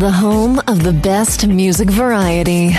The home of the best music variety.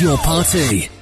Your party.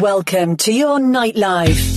Welcome to your nightlife.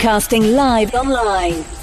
Broadcasting live online.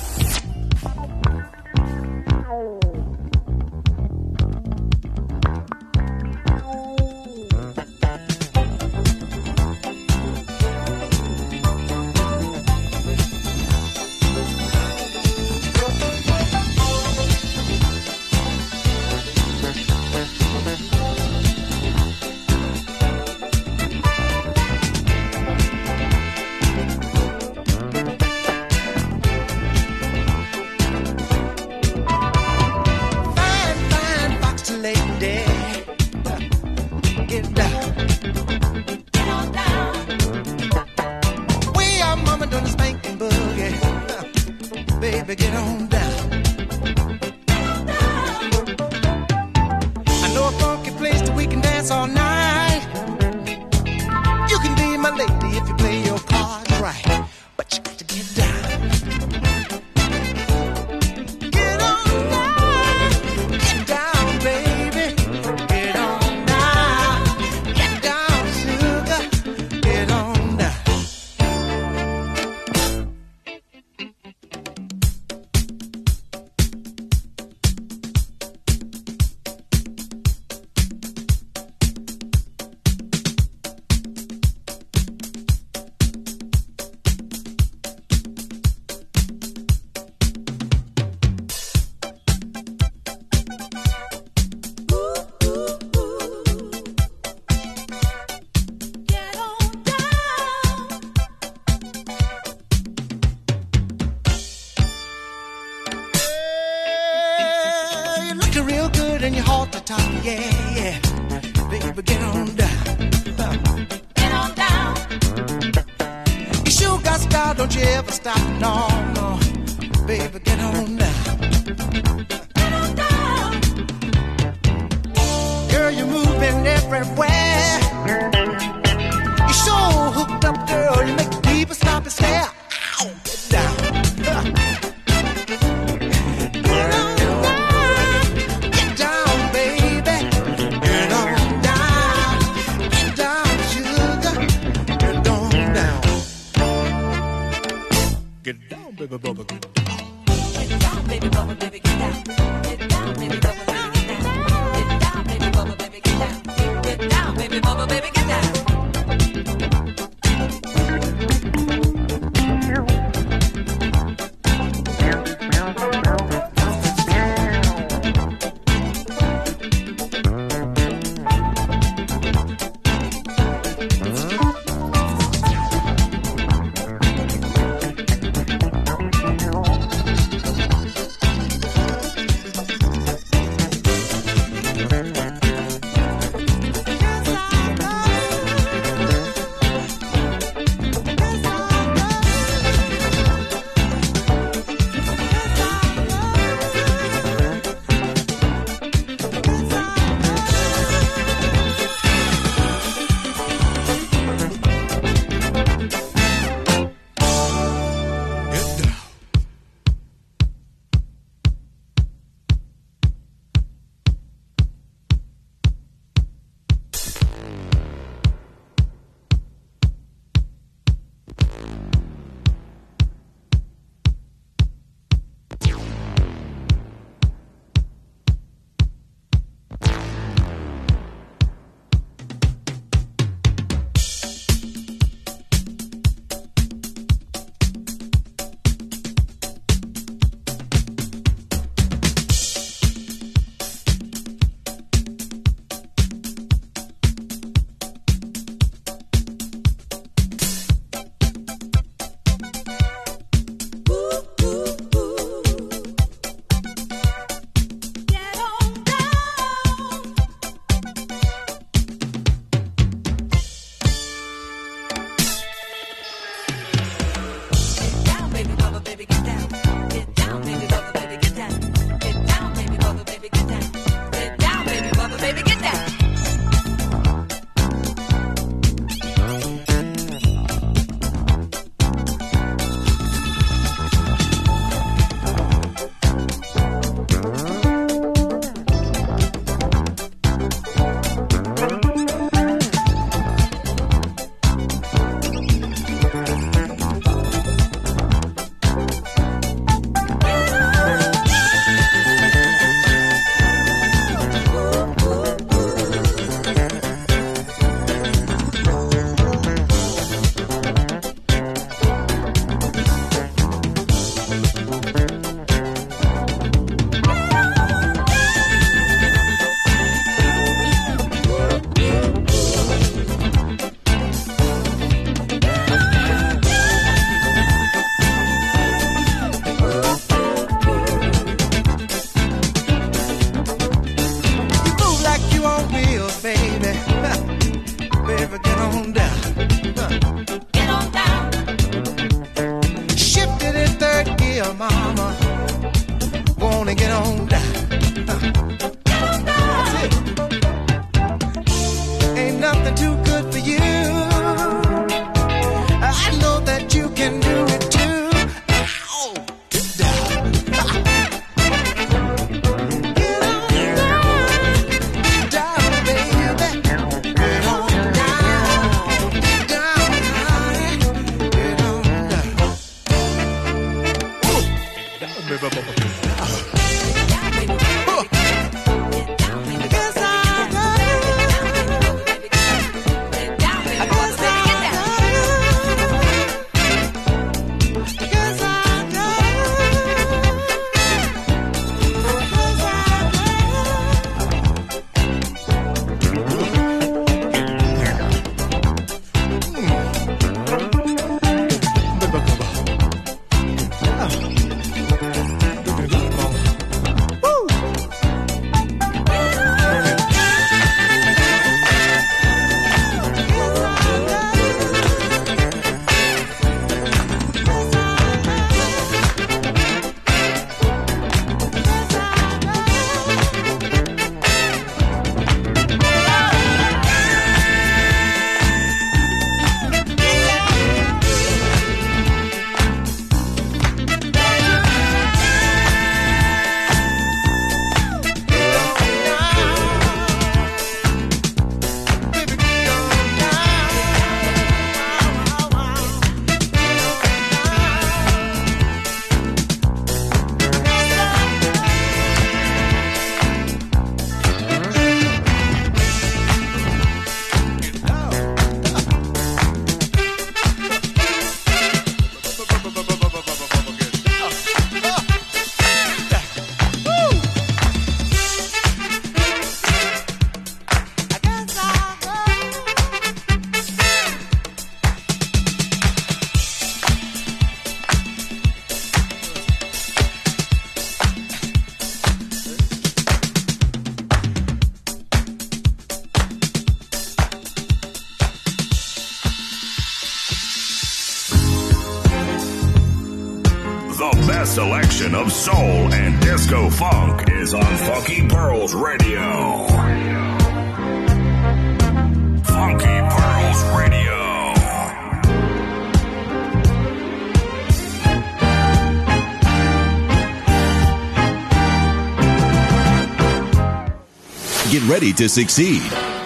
To succeed.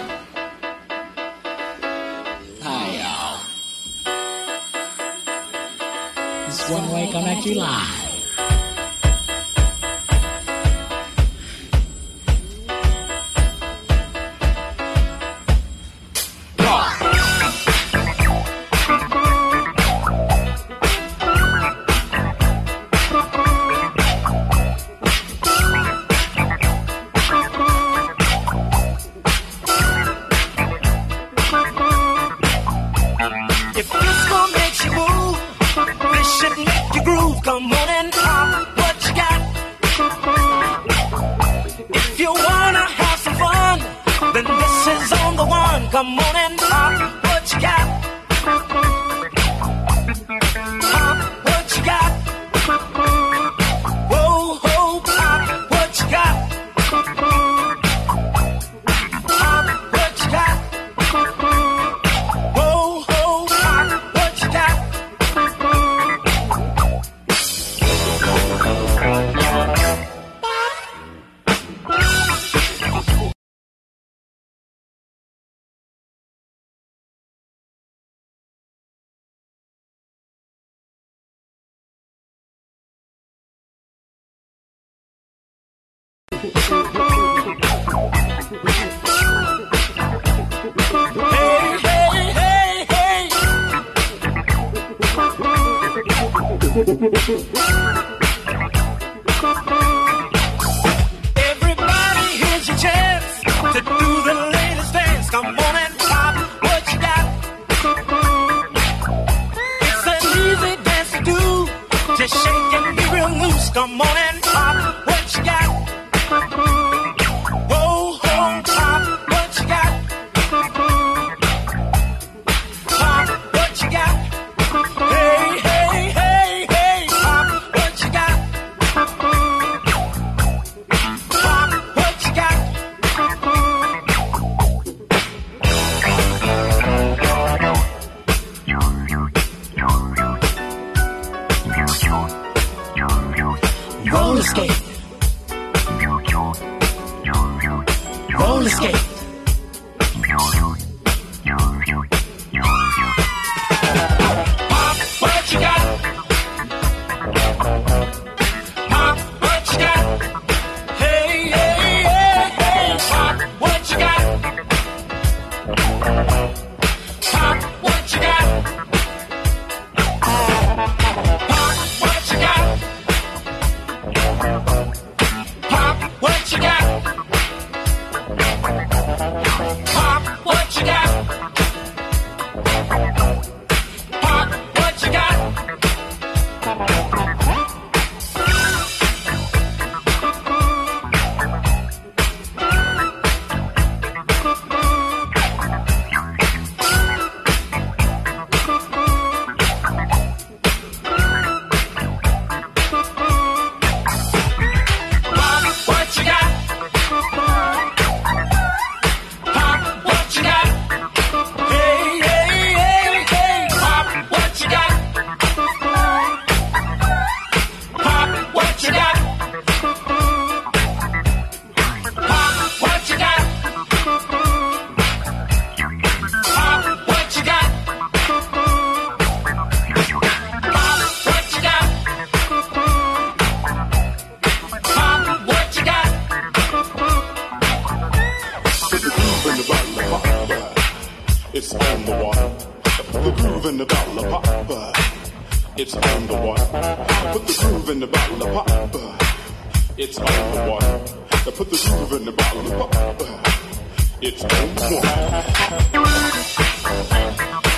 You wanna have some fun, then this is on the one. Come on in. It's on the water. Put the groove in the bottle of pop. It's on the water. Put the groove in the bottle of pop. It's on the water. Put the groove in the bottle of pop. It's on the water.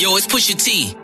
Yo, it's Pusha T.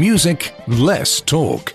music, less talk.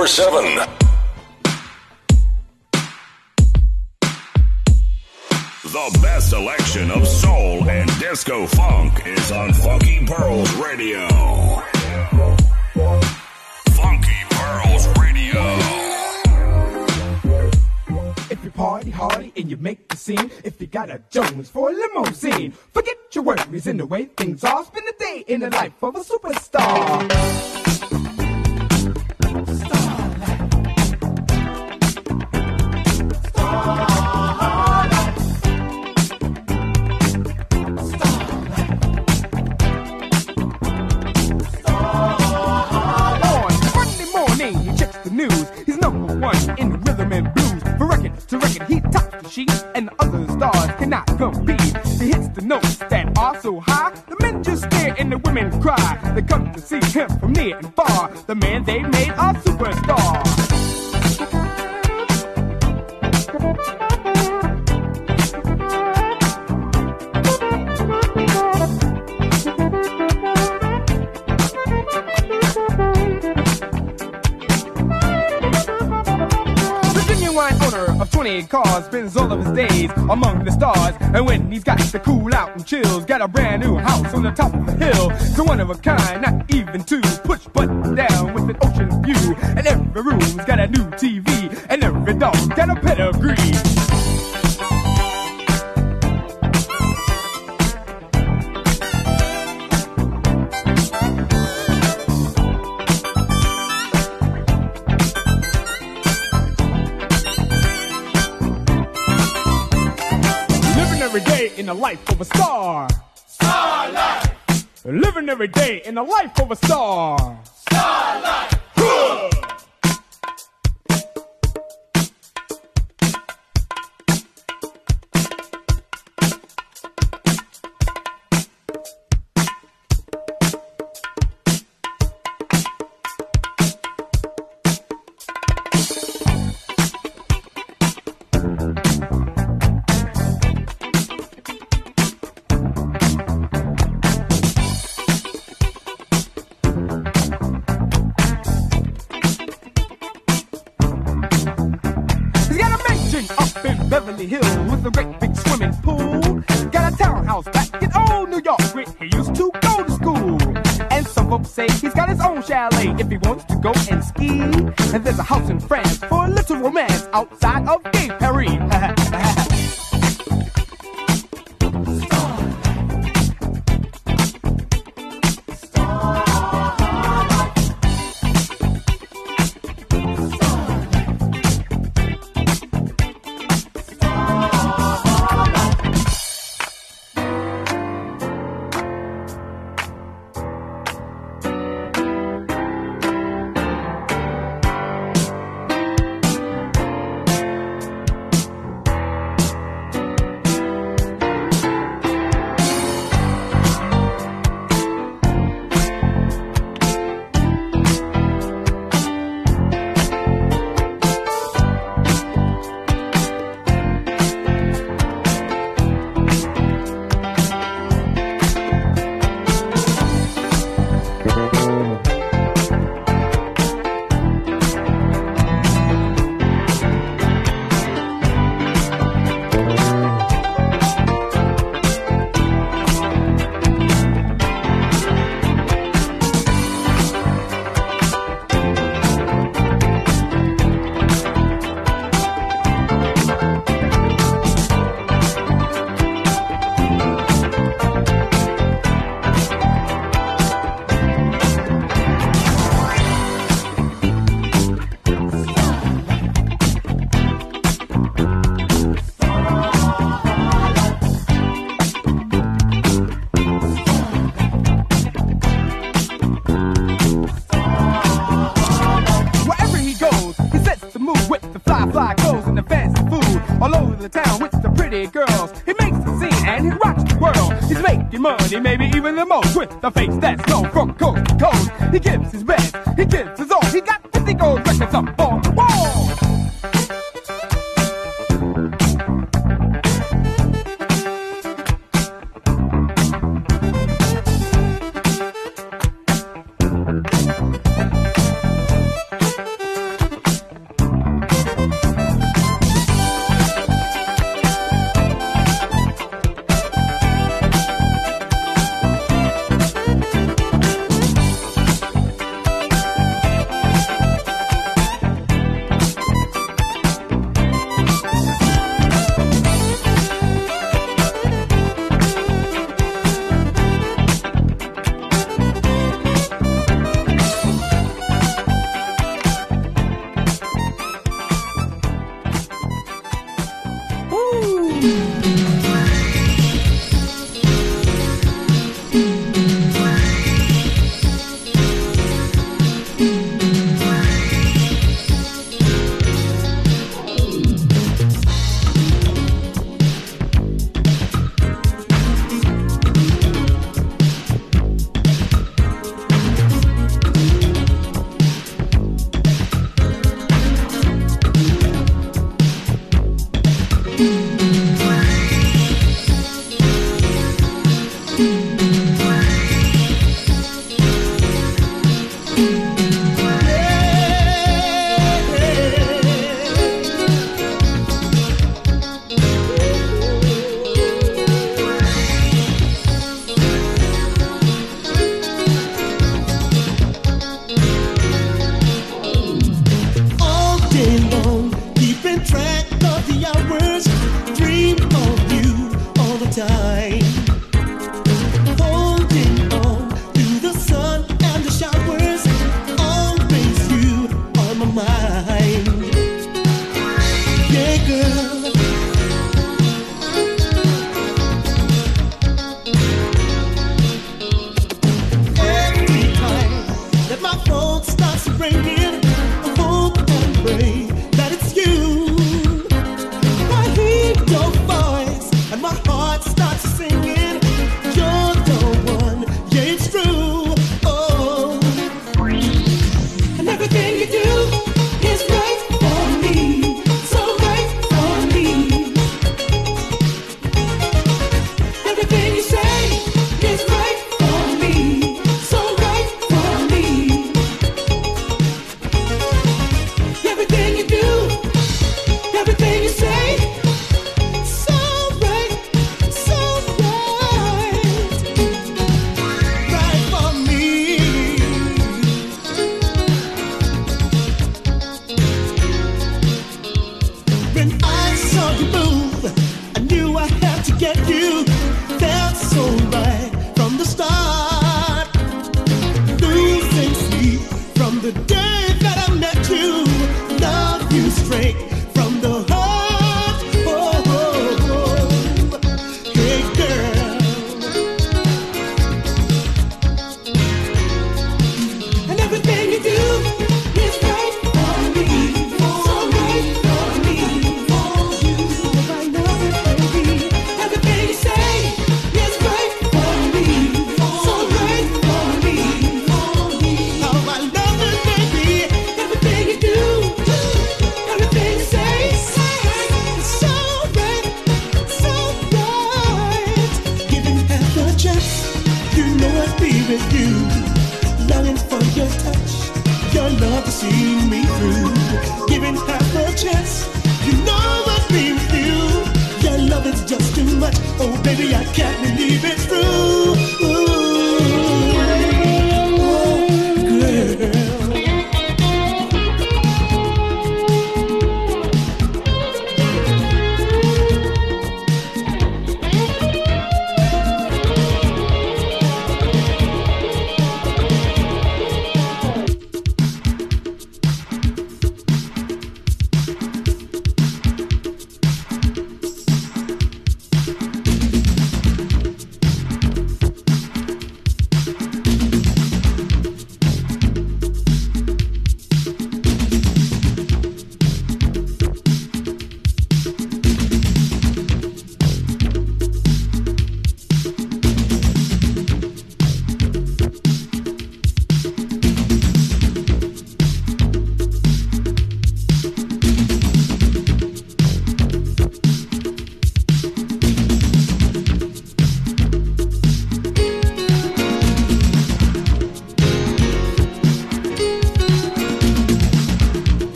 24 7. The best selection of soul and disco funk is on Funky Pearls Radio. Funky Pearls Radio. If you're party hardy and you make the scene. If you got a Jones for a limousine, forget your worries in the way things are. Spend the day in the life of a superstar. In rhythm and blues. For record to record, he tops the sheet, and the other stars cannot compete. He hits the notes that are so high, the men just stare and the women cry. They come to see him from near and far. The man they made a superstar. 28 cars spends all of his days among the stars. And when he's got to cool out and chills, got a brand new house on the top of a hill. So one of a kind, not even two. Push button down with an ocean view. And every room's got a new TV. And every dog's got a pedigree. In the life of a star. Star life. Living every day in the life of a star. Star life. Go the town with the pretty girls. He makes the scene and he rocks the world. He's making money, maybe even the most, with a face that's known from coast to coast. He gives his best,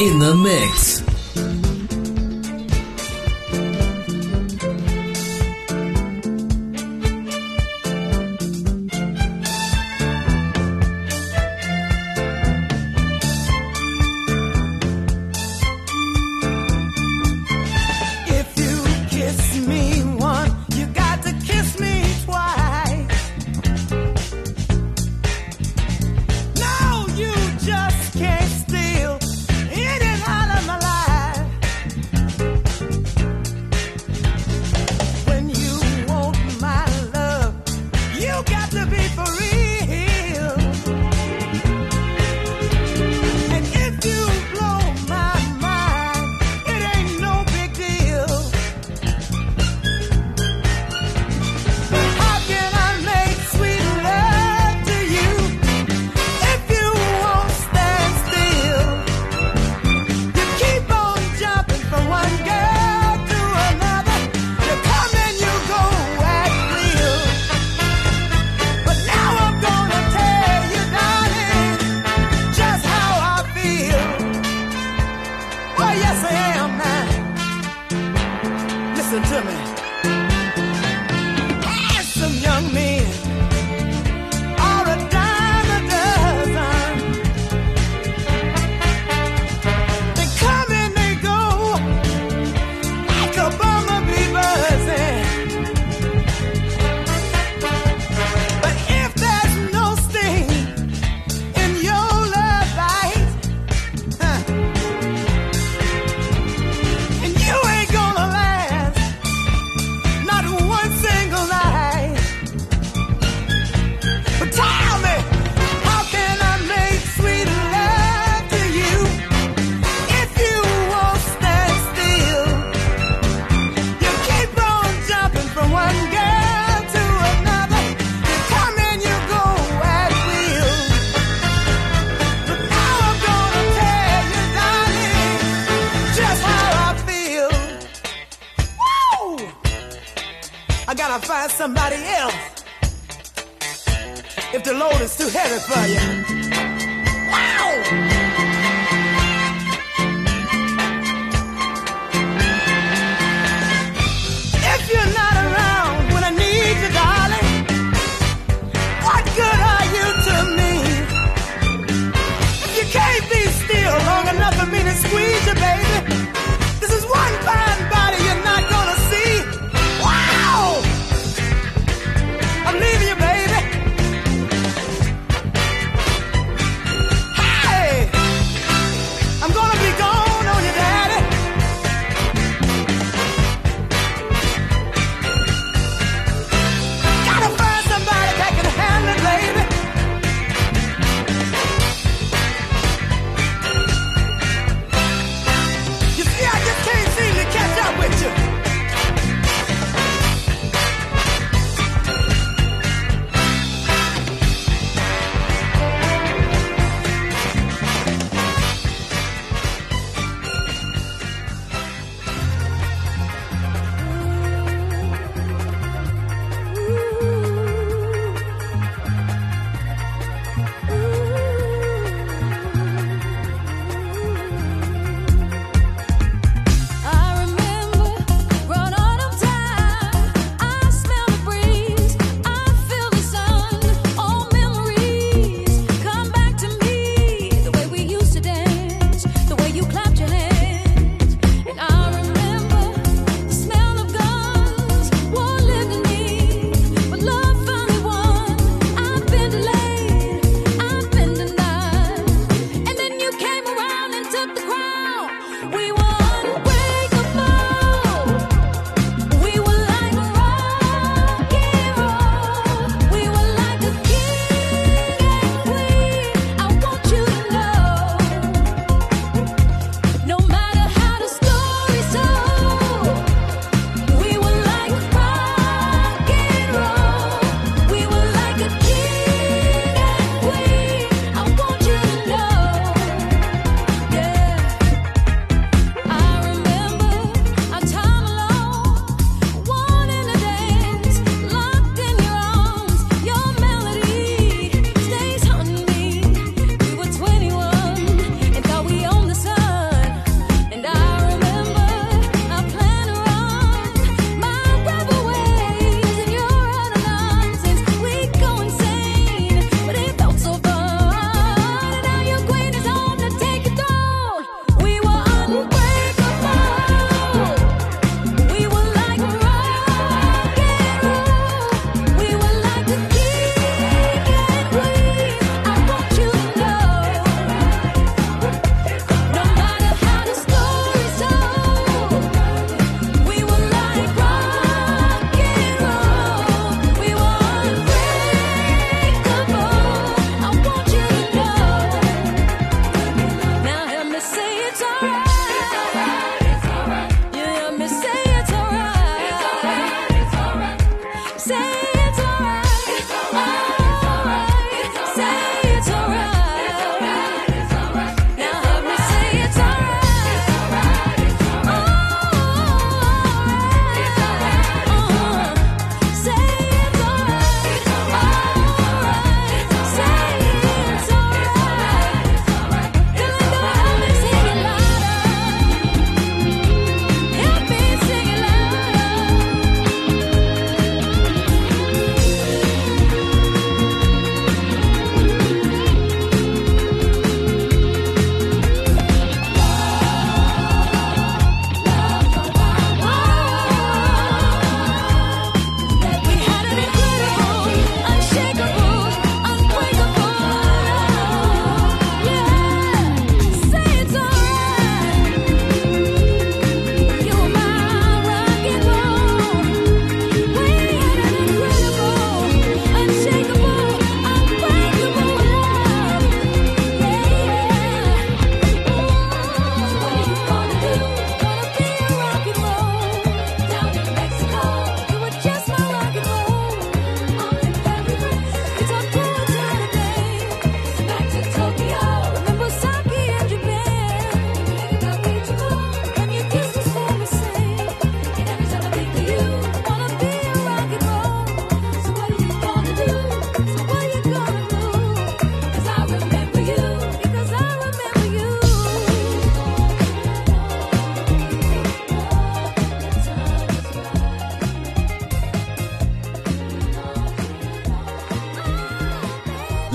In the mix.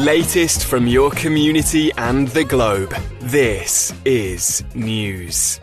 latest from your community and the globe. This is news.